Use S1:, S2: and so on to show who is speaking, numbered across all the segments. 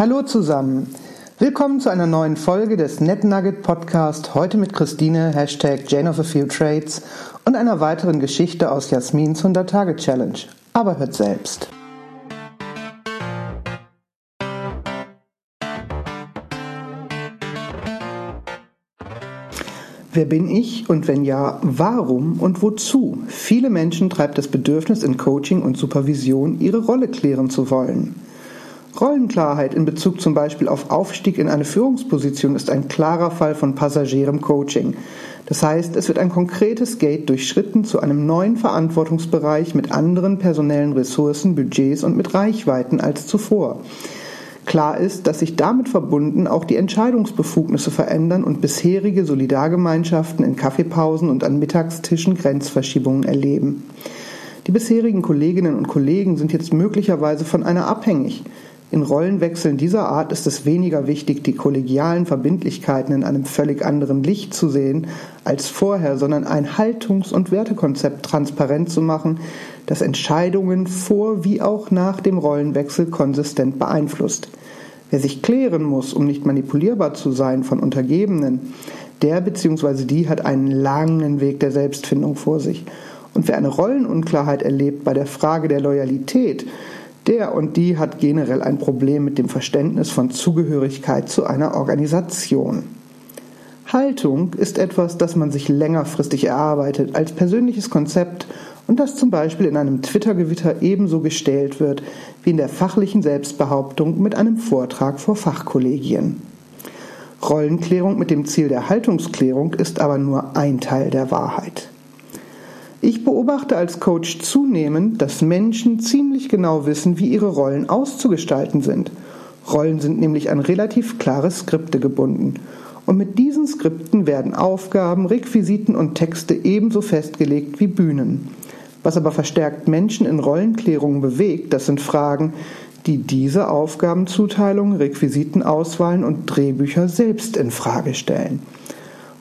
S1: Hallo zusammen. Willkommen zu einer neuen Folge des NetNugget Podcast. Heute mit Christine, Hashtag Jane of a Few Trades und einer weiteren Geschichte aus Jasmins 100-Tage-Challenge. Aber hört selbst. Wer bin ich und wenn ja, warum und wozu? Viele Menschen treibt das Bedürfnis in Coaching und Supervision, ihre Rolle klären zu wollen. Rollenklarheit in Bezug zum Beispiel auf Aufstieg in eine Führungsposition ist ein klarer Fall von passagierem Coaching. Das heißt, es wird ein konkretes Gate durchschritten zu einem neuen Verantwortungsbereich mit anderen personellen Ressourcen, Budgets und mit Reichweiten als zuvor. Klar ist, dass sich damit verbunden auch die Entscheidungsbefugnisse verändern und bisherige Solidargemeinschaften in Kaffeepausen und an Mittagstischen Grenzverschiebungen erleben. Die bisherigen Kolleginnen und Kollegen sind jetzt möglicherweise von einer abhängig. In Rollenwechseln dieser Art ist es weniger wichtig, die kollegialen Verbindlichkeiten in einem völlig anderen Licht zu sehen als vorher, sondern ein Haltungs- und Wertekonzept transparent zu machen, das Entscheidungen vor wie auch nach dem Rollenwechsel konsistent beeinflusst. Wer sich klären muss, um nicht manipulierbar zu sein von Untergebenen, der bzw. die hat einen langen Weg der Selbstfindung vor sich. Und wer eine Rollenunklarheit erlebt bei der Frage der Loyalität, der und die hat generell ein Problem mit dem Verständnis von Zugehörigkeit zu einer Organisation. Haltung ist etwas, das man sich längerfristig erarbeitet als persönliches Konzept und das zum Beispiel in einem Twitter-Gewitter ebenso gestellt wird wie in der fachlichen Selbstbehauptung mit einem Vortrag vor Fachkollegien. Rollenklärung mit dem Ziel der Haltungsklärung ist aber nur ein Teil der Wahrheit. Ich beobachte als Coach zunehmend, dass Menschen ziemlich genau wissen, wie ihre Rollen auszugestalten sind. Rollen sind nämlich an relativ klare Skripte gebunden. Und mit diesen Skripten werden Aufgaben, Requisiten und Texte ebenso festgelegt wie Bühnen. Was aber verstärkt Menschen in Rollenklärungen bewegt, das sind Fragen, die diese Aufgabenzuteilung, Requisitenauswahlen und Drehbücher selbst in Frage stellen.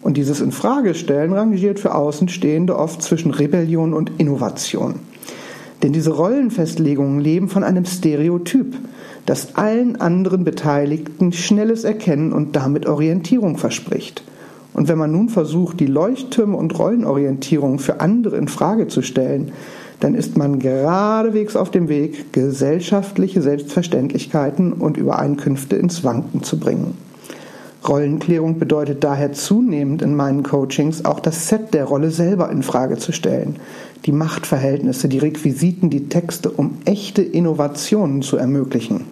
S1: Und dieses Infragestellen rangiert für Außenstehende oft zwischen Rebellion und Innovation. Denn diese Rollenfestlegungen leben von einem Stereotyp, das allen anderen Beteiligten schnelles Erkennen und damit Orientierung verspricht. Und wenn man nun versucht, die Leuchttürme und Rollenorientierung für andere in Frage zu stellen, dann ist man geradewegs auf dem Weg, gesellschaftliche Selbstverständlichkeiten und Übereinkünfte ins Wanken zu bringen. Rollenklärung bedeutet daher zunehmend in meinen Coachings auch das Set der Rolle selber in Frage zu stellen, die Machtverhältnisse, die Requisiten, die Texte, um echte Innovationen zu ermöglichen.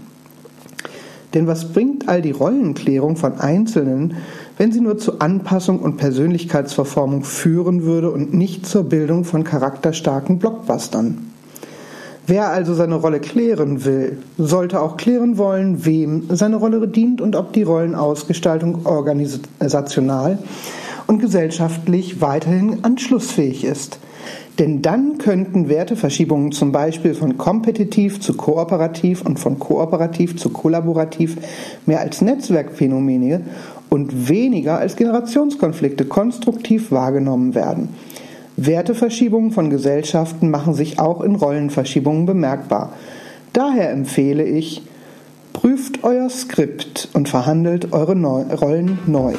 S1: Denn was bringt all die Rollenklärung von Einzelnen, wenn sie nur zu Anpassung und Persönlichkeitsverformung führen würde und nicht zur Bildung von charakterstarken Blockbustern? Wer also seine Rolle klären will, sollte auch klären wollen, wem seine Rolle dient und ob die Rollenausgestaltung organisational und gesellschaftlich weiterhin anschlussfähig ist. Denn dann könnten Werteverschiebungen zum Beispiel von kompetitiv zu kooperativ und von kooperativ zu kollaborativ mehr als Netzwerkphänomene und weniger als Generationskonflikte konstruktiv wahrgenommen werden. Werteverschiebungen von Gesellschaften machen sich auch in Rollenverschiebungen bemerkbar. Daher empfehle ich, prüft euer Skript und verhandelt eure Rollen neu.